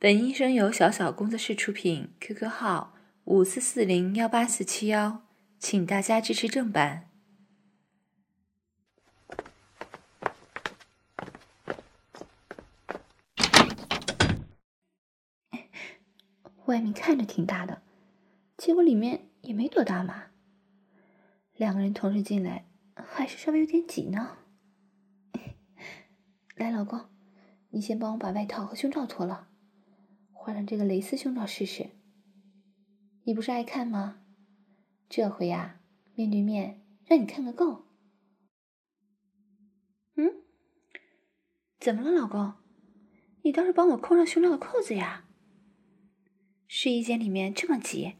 本音声由小小工作室出品，QQ 号五四四零幺八四七幺，请大家支持正版。外面看着挺大的，结果里面也没多大嘛。两个人同时进来，还是稍微有点挤呢。来，老公，你先帮我把外套和胸罩脱了。换上这个蕾丝胸罩试试，你不是爱看吗？这回呀，面对面让你看个够。嗯？怎么了，老公？你倒是帮我扣上胸罩的扣子呀！试衣间里面这么挤，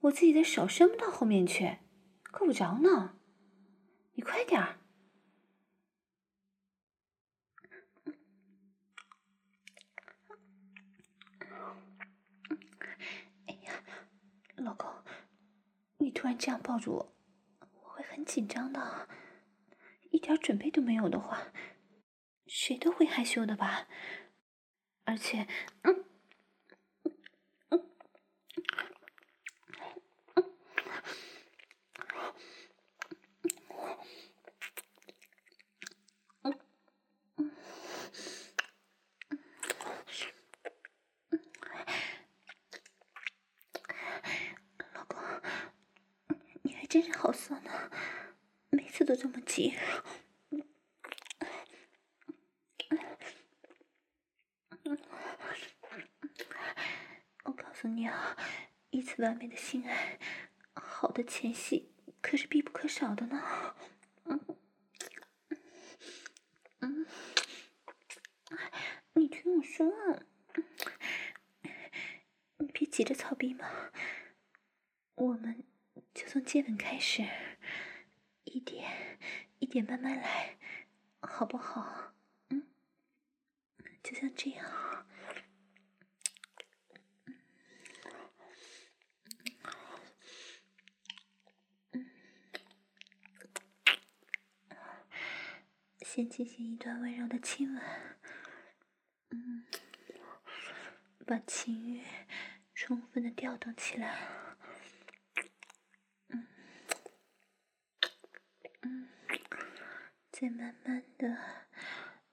我自己的手伸不到后面去，够不着呢。你快点儿。老公，你突然这样抱住我，我会很紧张的。一点准备都没有的话，谁都会害羞的吧？而且，嗯。真是好色呢，每次都这么挤。我告诉你啊，一次完美的性爱，好的前戏可是必不可少的呢。嗯嗯，你听我说，你别急着操逼嘛，我们。就从接吻开始，一点一点慢慢来，好不好？嗯，就像这样。先进行一段温柔的亲吻，嗯，把情欲充分的调动起来。嗯，嗯再慢慢的、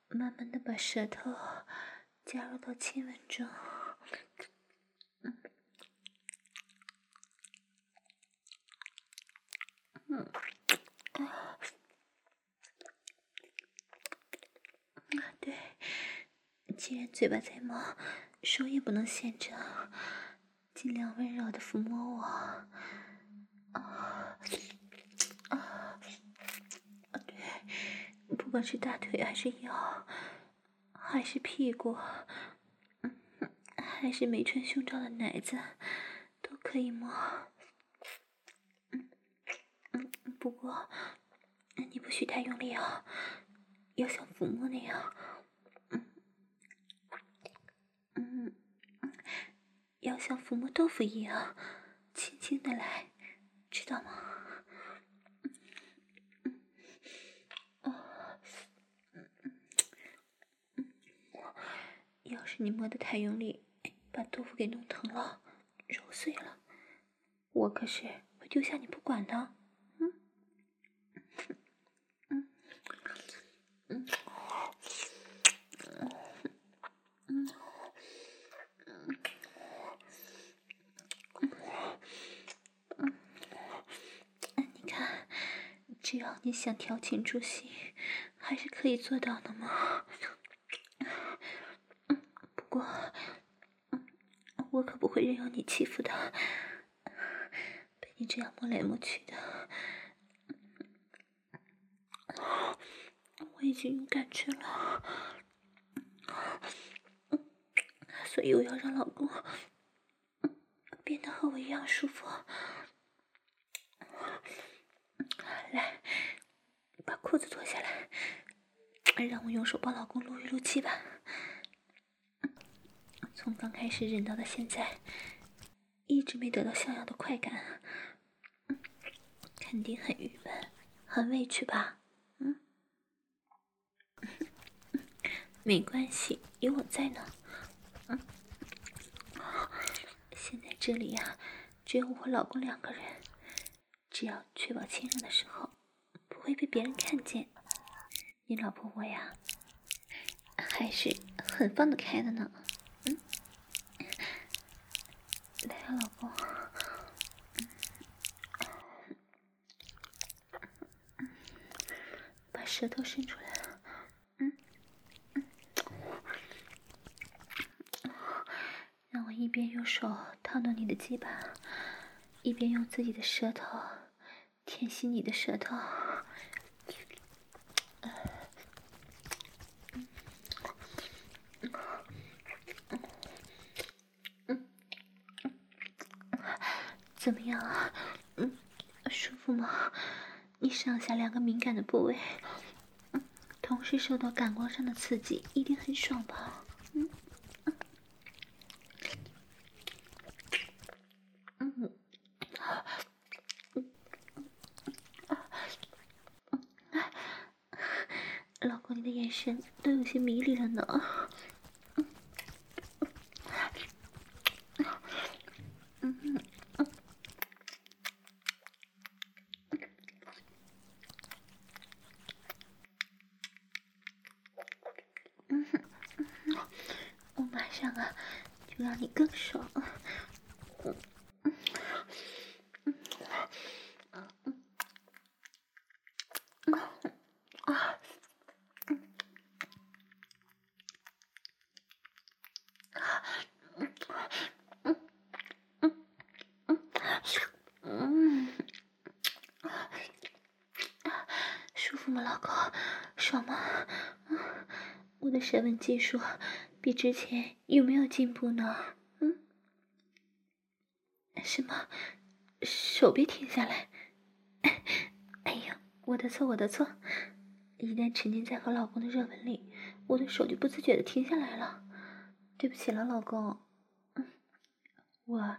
慢慢的把舌头加入到亲吻中，嗯，嗯，啊，对，既然嘴巴再忙，手也不能闲着，尽量温柔的抚摸我，啊。啊，啊！对不管是大腿还是腰，还是屁股，嗯，还是没穿胸罩的奶子，都可以摸。嗯嗯，不过你不许太用力啊，要像抚摸那样，嗯，要像抚摸豆腐一样，轻轻的来，知道吗？要是你摸得太用力，把豆腐给弄疼了，揉碎了，我可是会丢下你不管的。嗯嗯嗯嗯嗯，你看，只要你想调情助兴，还是可以做到的嘛。我可不会任由你欺负的，被你这样摸来摸去的，我已经有感觉了，所以我要让老公变得和我一样舒服。来，把裤子脱下来，让我用手帮老公撸一撸气吧。从刚开始忍到了现在，一直没得到想要的快感，肯定很郁闷，很委屈吧？嗯，没关系，有我在呢。嗯这里呀，只有我和老公两个人，只要确保亲热的时候会被别人看见，你老婆我呀，还是很放得开的呢。嗯，来啊，老公，把舌头伸出来。嗯嗯，让我一边用手套弄你的鸡巴，一边用自己的舌头舔吸你的舌头。怎么样啊？嗯，舒服吗？你上下两个敏感的部位，同时受到感官上的刺激，一定很爽吧？嗯。老公，你的眼神都有些迷离了呢。我马上啊，就让你更爽。嗯舒服吗，老公？爽吗？嗯、我的舌吻技术比之前有没有进步呢？嗯？什么？手别停下来！哎呀，我的错，我的错！一旦沉浸在和老公的热吻里，我的手就不自觉的停下来了。对不起了，老公。嗯，我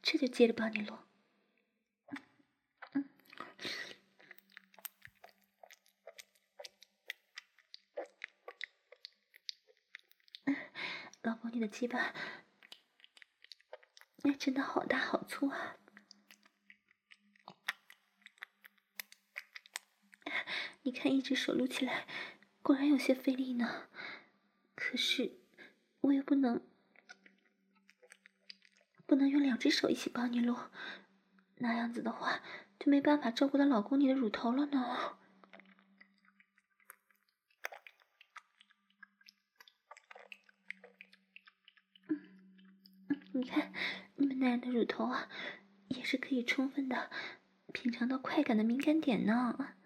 这就接着帮你录。老公，你的鸡巴，哎，真的好大好粗啊！你看，一只手撸起来，果然有些费力呢。可是，我又不能，不能用两只手一起帮你撸，那样子的话，就没办法照顾到老公你的乳头了呢。你看，你们男人的乳头啊，也是可以充分的品尝到快感的敏感点呢，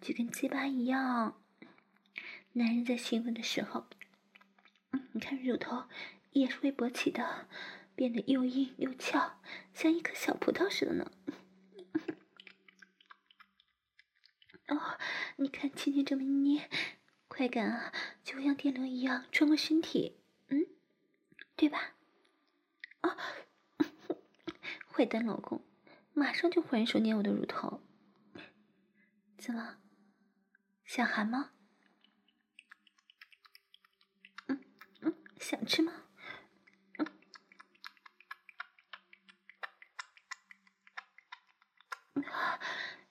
就跟鸡巴一样。男人在兴奋的时候，你看乳头也是会勃起的，变得又硬又翘，像一颗小葡萄似的呢。哦，你看，轻轻这么一捏，快感啊，就会像电流一样穿过身体，嗯，对吧？啊！坏蛋老公，马上就还手捏我的乳头，怎么？想含吗？嗯嗯，想吃吗？嗯。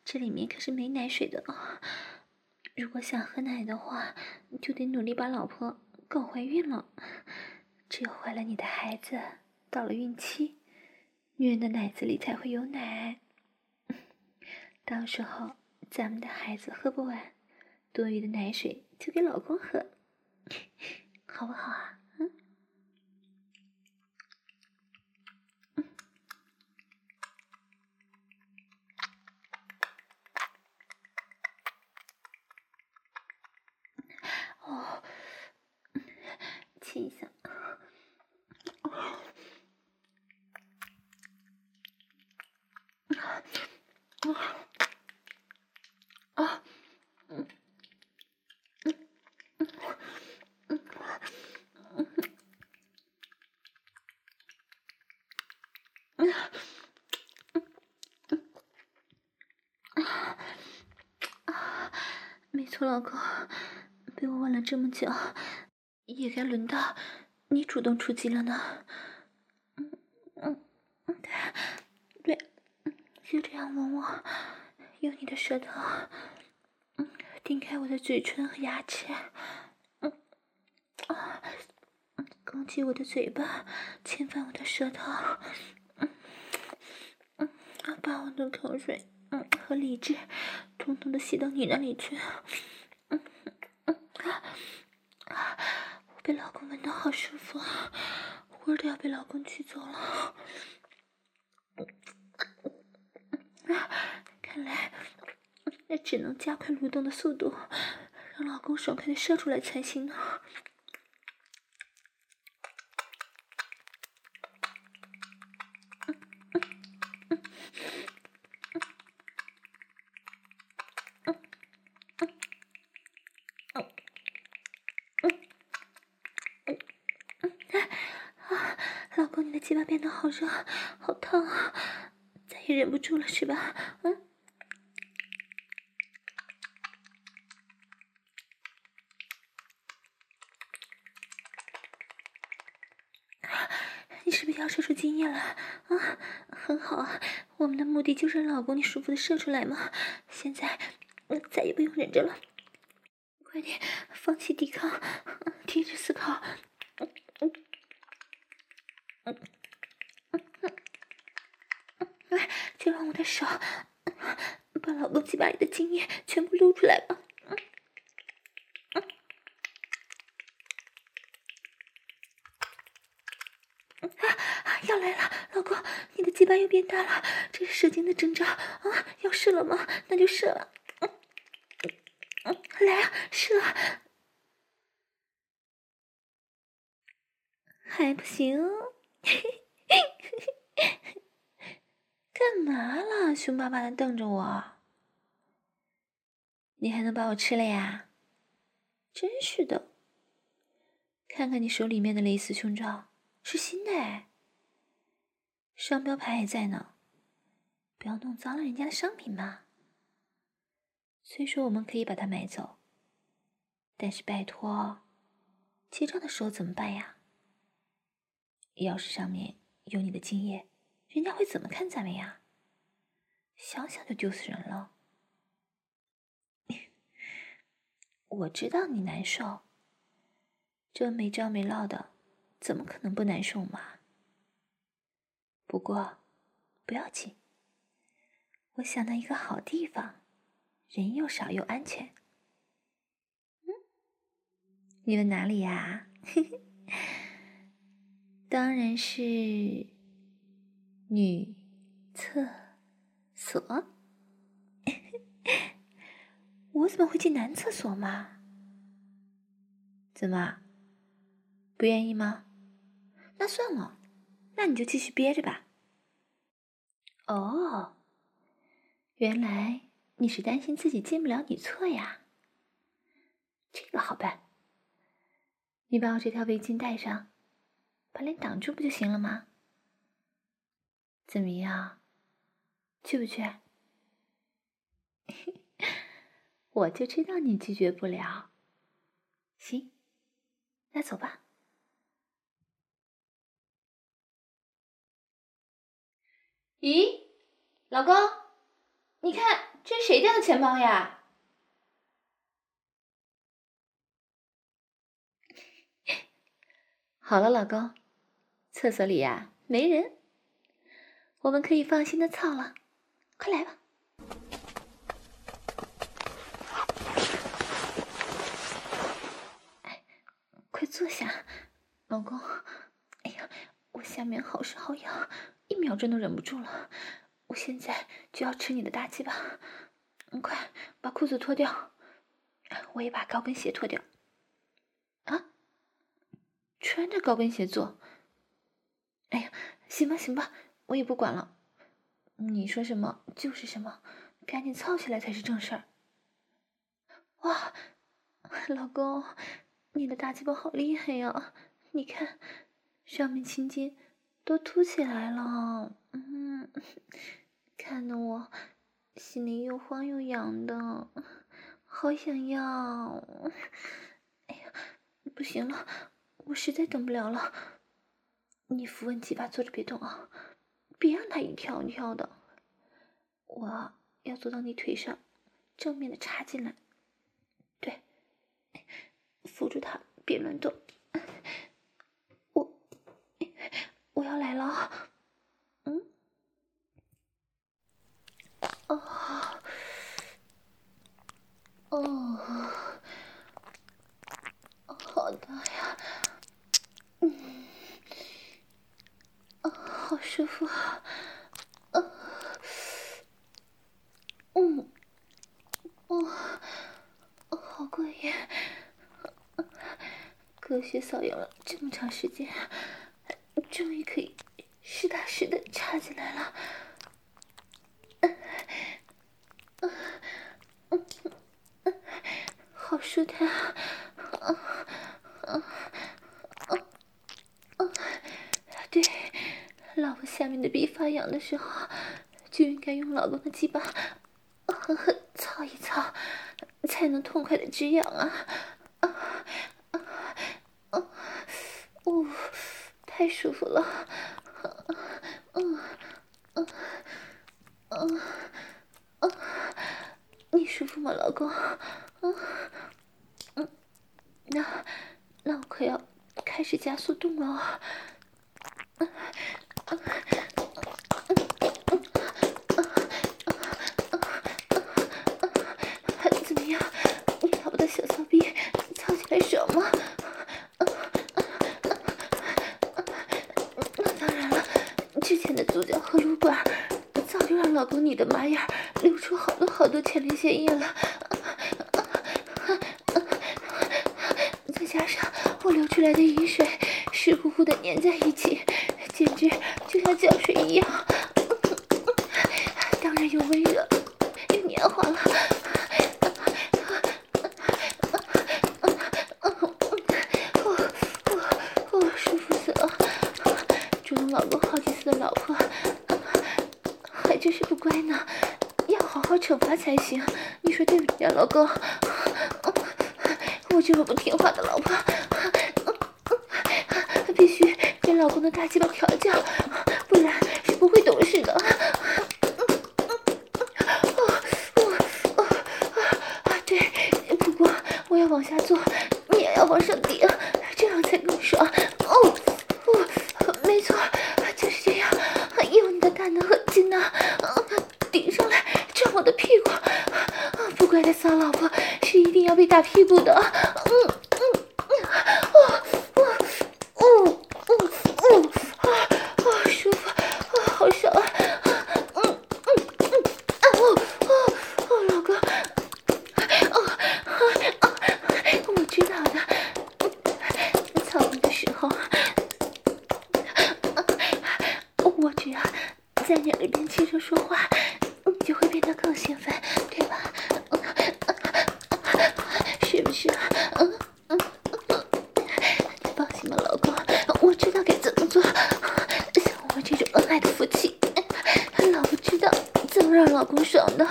这里面可是没奶水的，如果想喝奶的话，就得努力把老婆搞怀孕了。只有怀了你的孩子。到了孕期，女人的奶子里才会有奶。到时候咱们的孩子喝不完，多余的奶水就给老公喝，好不好啊？嗯。哦，亲一下。啊，嗯，嗯，嗯，嗯，嗯，啊，啊，没错，老公，被我吻了这么久，也该轮到你主动出击了呢。嗯，嗯，对，就这样吻我，用你的舌头，嗯，顶开我的嘴唇和牙齿，嗯，啊，攻击我的嘴巴，侵犯我的舌头，嗯，嗯，把我的口水，嗯，和理智，统统的吸到你那里去，嗯，嗯，啊，我被老公闻到好舒服啊，味儿都要被老公取走了。啊，看来那 只能加快蠕动的速度，让老公爽快的射出来才行呢。老公，你的鸡巴变得好热，好烫啊！也忍不住了是吧？嗯。你是不是要射出精液了？啊，很好啊，我们的目的就是让老公你舒服的射出来嘛。现在，我，再也不用忍着了，快点放弃抵抗，停止思考。我的手把老公鸡巴里的精液全部撸出来吧。啊，要来了，老公，你的鸡巴又变大了，这是射精的征兆啊！要射了吗？那就射了。来啊，射！还不行。干嘛了？凶巴巴的瞪着我。你还能把我吃了呀？真是的。看看你手里面的蕾丝胸罩，是新的哎。商标牌还在呢。不要弄脏了人家的商品嘛。虽说我们可以把它买走，但是拜托，结账的时候怎么办呀？钥匙上面有你的精液。人家会怎么看咱们呀？想想就丢死人了。我知道你难受，这没着没落的，怎么可能不难受嘛？不过不要紧，我想到一个好地方，人又少又安全。嗯，你们哪里呀？当然是。女厕所？我怎么会进男厕所嘛？怎么，不愿意吗？那算了，那你就继续憋着吧。哦，原来你是担心自己进不了女厕呀？这个好办，你把我这条围巾戴上，把脸挡住不就行了吗？怎么样？去不去？我就知道你拒绝不了。行，那走吧。咦，老公，你看这是谁掉的钱包呀？好了，老公，厕所里呀，没人。我们可以放心的操了，快来吧！快坐下，老公。哎呀，我下面好湿好痒，一秒钟都忍不住了。我现在就要吃你的大鸡巴，你快把裤子脱掉，我也把高跟鞋脱掉。啊？穿着高跟鞋做？哎呀，行吧，行吧。我也不管了，你说什么就是什么，赶紧操起来才是正事儿。哇，老公，你的大鸡巴好厉害呀！你看，上面青筋都凸起来了，嗯，看得我心里又慌又痒的，好想要。哎呀，不行了，我实在等不了了。你扶稳鸡巴，坐着别动啊。别让他一跳一跳的。我要坐到你腿上，正面的插进来。对，扶住他，别乱动。我，我要来了。嗯。哦。哦。好大呀。嗯。啊，好舒服啊。嗯，哇，好过瘾！隔靴搔痒了这么长时间，终于可以实打实的插进来了。好舒坦！啊啊啊啊！对，老婆下面的逼发痒的时候，就应该用老公的鸡巴。狠狠 操一操，才能痛快的止痒啊！啊啊啊！哦，太舒服了！嗯嗯嗯嗯，你舒服吗，老公？嗯嗯，那那我可要开始加速动了。嗯嗯。好多，你的马眼流出好多好多前列腺液了，再加上我流出来的雨水湿乎乎的粘在一起，简直就像胶水一样，当然又温热又黏滑了，哦哦哦，舒服死了！捉弄老公好几次的老婆。真是不乖呢，要好好惩罚才行。你说对不对啊，老公？我这个不听话的老婆，必须给老公的大鸡巴调教，不然是不会懂事的。啊，对，不过我要往下坐，你也要往上顶，这样才更爽。哦，哦，没错，就是这样，用你的大能和劲呢。我的屁股，不乖的骚老婆是一定要被打屁股的。嗯嗯嗯，哦哦哦哦哦啊啊，舒服啊，好爽啊！嗯嗯嗯啊哦哦哦，老公，哦啊啊，我知道的。操你的时候，我只要轻声说话。你就会变得更兴奋，对吧？是不是？嗯嗯嗯，你放心吧，老公，我知道该怎么做。像我们这种恩爱的夫妻，老婆知道怎么让老公爽的。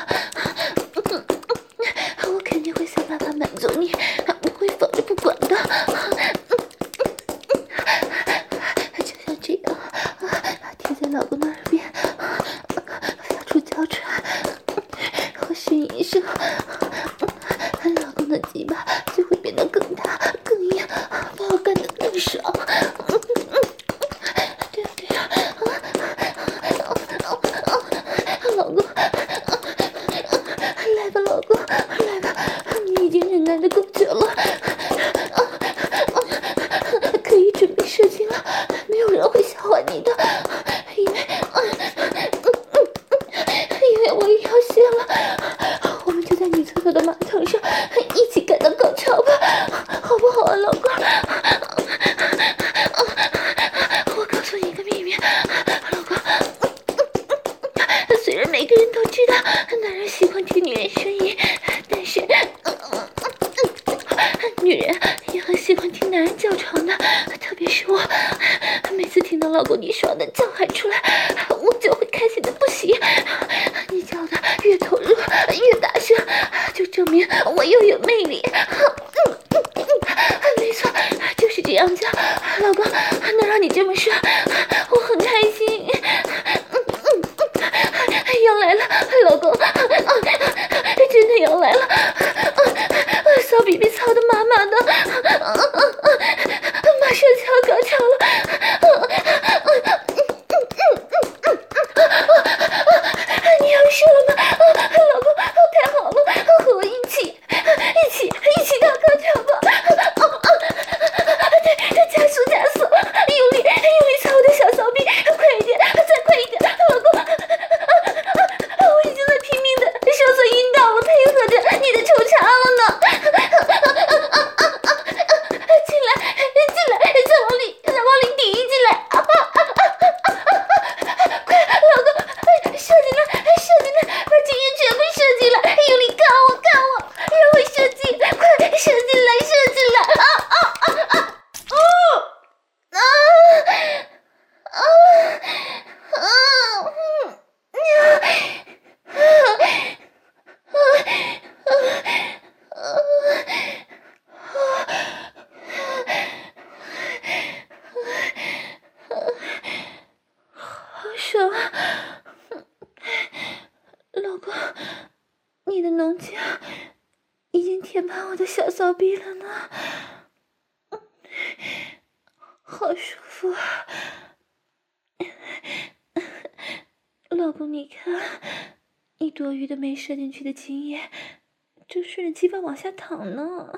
往下淌呢，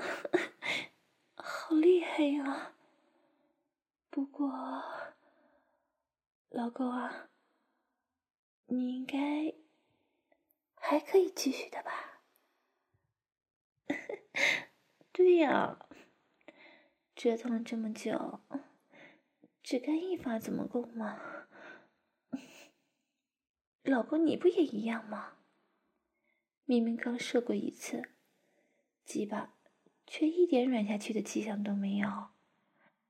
好厉害呀！不过，老公啊，你应该还可以继续的吧？对呀，折腾了这么久，只干一发怎么够嘛？老公，你不也一样吗？明明刚射过一次，鸡巴却一点软下去的迹象都没有，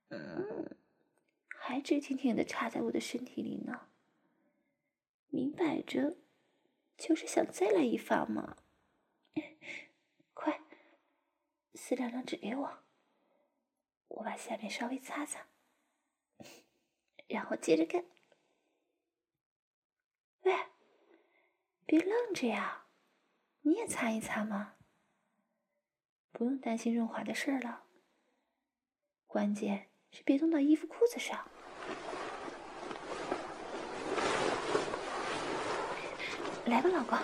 嗯，还直挺挺的插在我的身体里呢。明摆着就是想再来一发嘛！快，撕两张纸给我，我把下面稍微擦擦，然后接着干。喂，别愣着呀，你也擦一擦嘛。不用担心润滑的事儿了，关键是别弄到衣服裤子上。来吧，老公，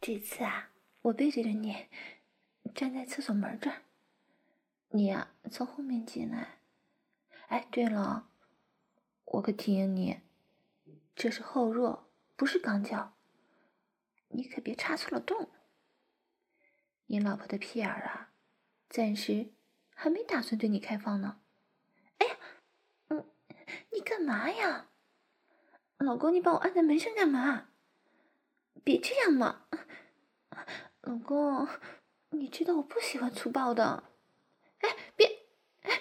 这次啊，我背对着你，站在厕所门这儿，你呀从后面进来。哎，对了，我可提醒你，这是后弱。不是肛交，你可别插错了洞。你老婆的屁眼啊，暂时还没打算对你开放呢。哎呀，嗯，你干嘛呀？老公，你把我按在门上干嘛？别这样嘛，老公，你知道我不喜欢粗暴的。哎，别，哎，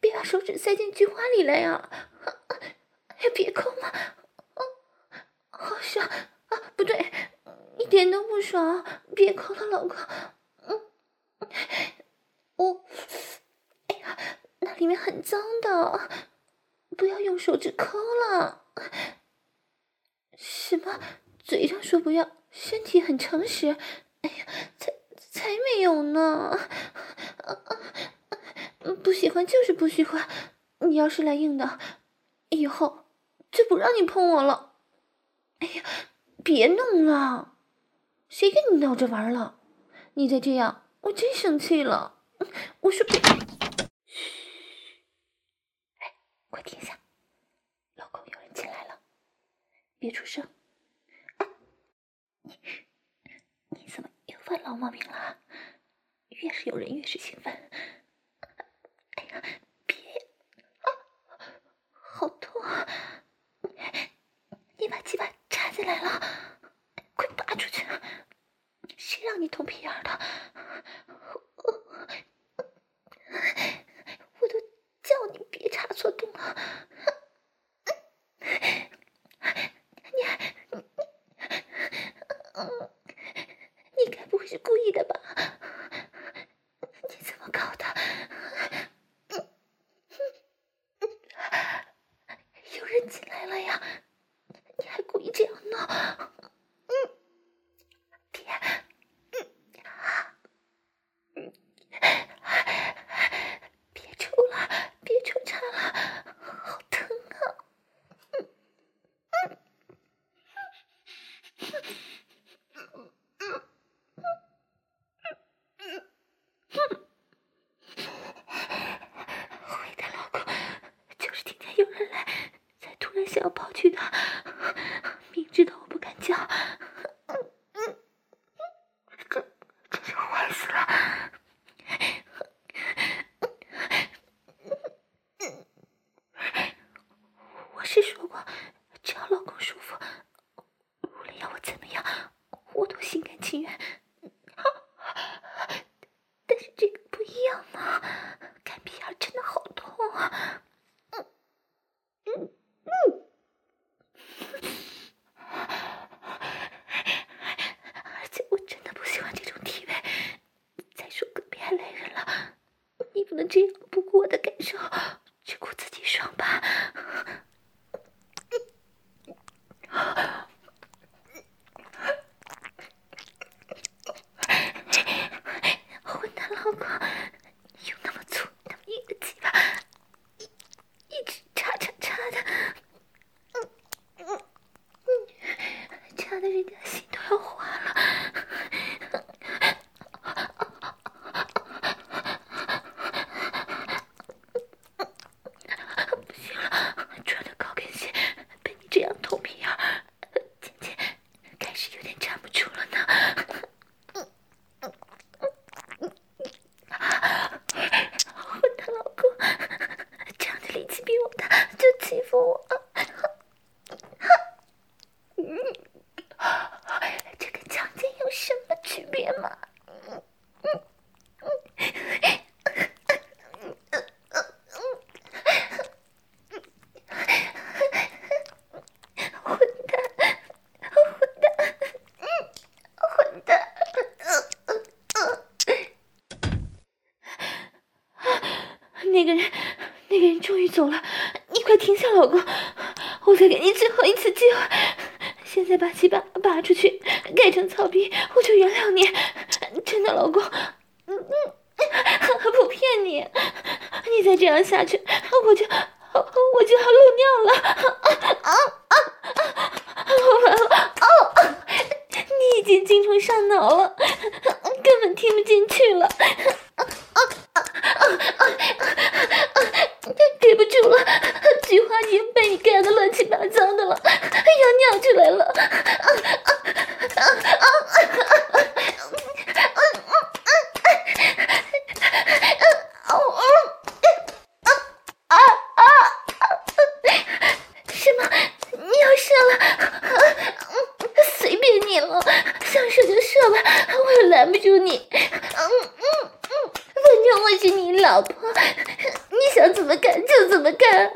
别把手指塞进菊花里来呀！哎，别抠嘛。好爽啊！不对，一点都不爽！别抠了，老公。嗯，我，哎呀，那里面很脏的，不要用手指抠了。什么？嘴上说不要，身体很诚实。哎呀，才才没有呢！啊啊！不喜欢就是不喜欢，你要是来硬的，以后就不让你碰我了。哎呀，别弄了！谁跟你闹着玩了？你再这样，我真生气了。我说别，嘘，哎，快停下！老公，有人进来了，别出声。哎，你你怎么又犯老毛病了？越是有人越是兴奋。哎呀，别啊，好痛啊！你把鸡巴插。进来了，快拔出去！谁让你捅屁眼的？我都叫你别插错洞了，那是掉线终于走了，你快停下，老公，我再给你最后一次机会，现在把鸡巴拔出去，改成草皮，我就原谅你，真的，老公，嗯嗯，不骗你，你再这样下去，我就我就要漏尿了，啊啊啊！完了，哦，你已经精虫上脑了，根本听不进去了。啊啊啊憋不住了，菊花已经被你干得乱七八糟的了，要尿出来了。什么？你要射了？随便你了，想射就射吧，我也拦不住你。嗯嗯嗯，反正我是你老婆。想怎么干就怎么干，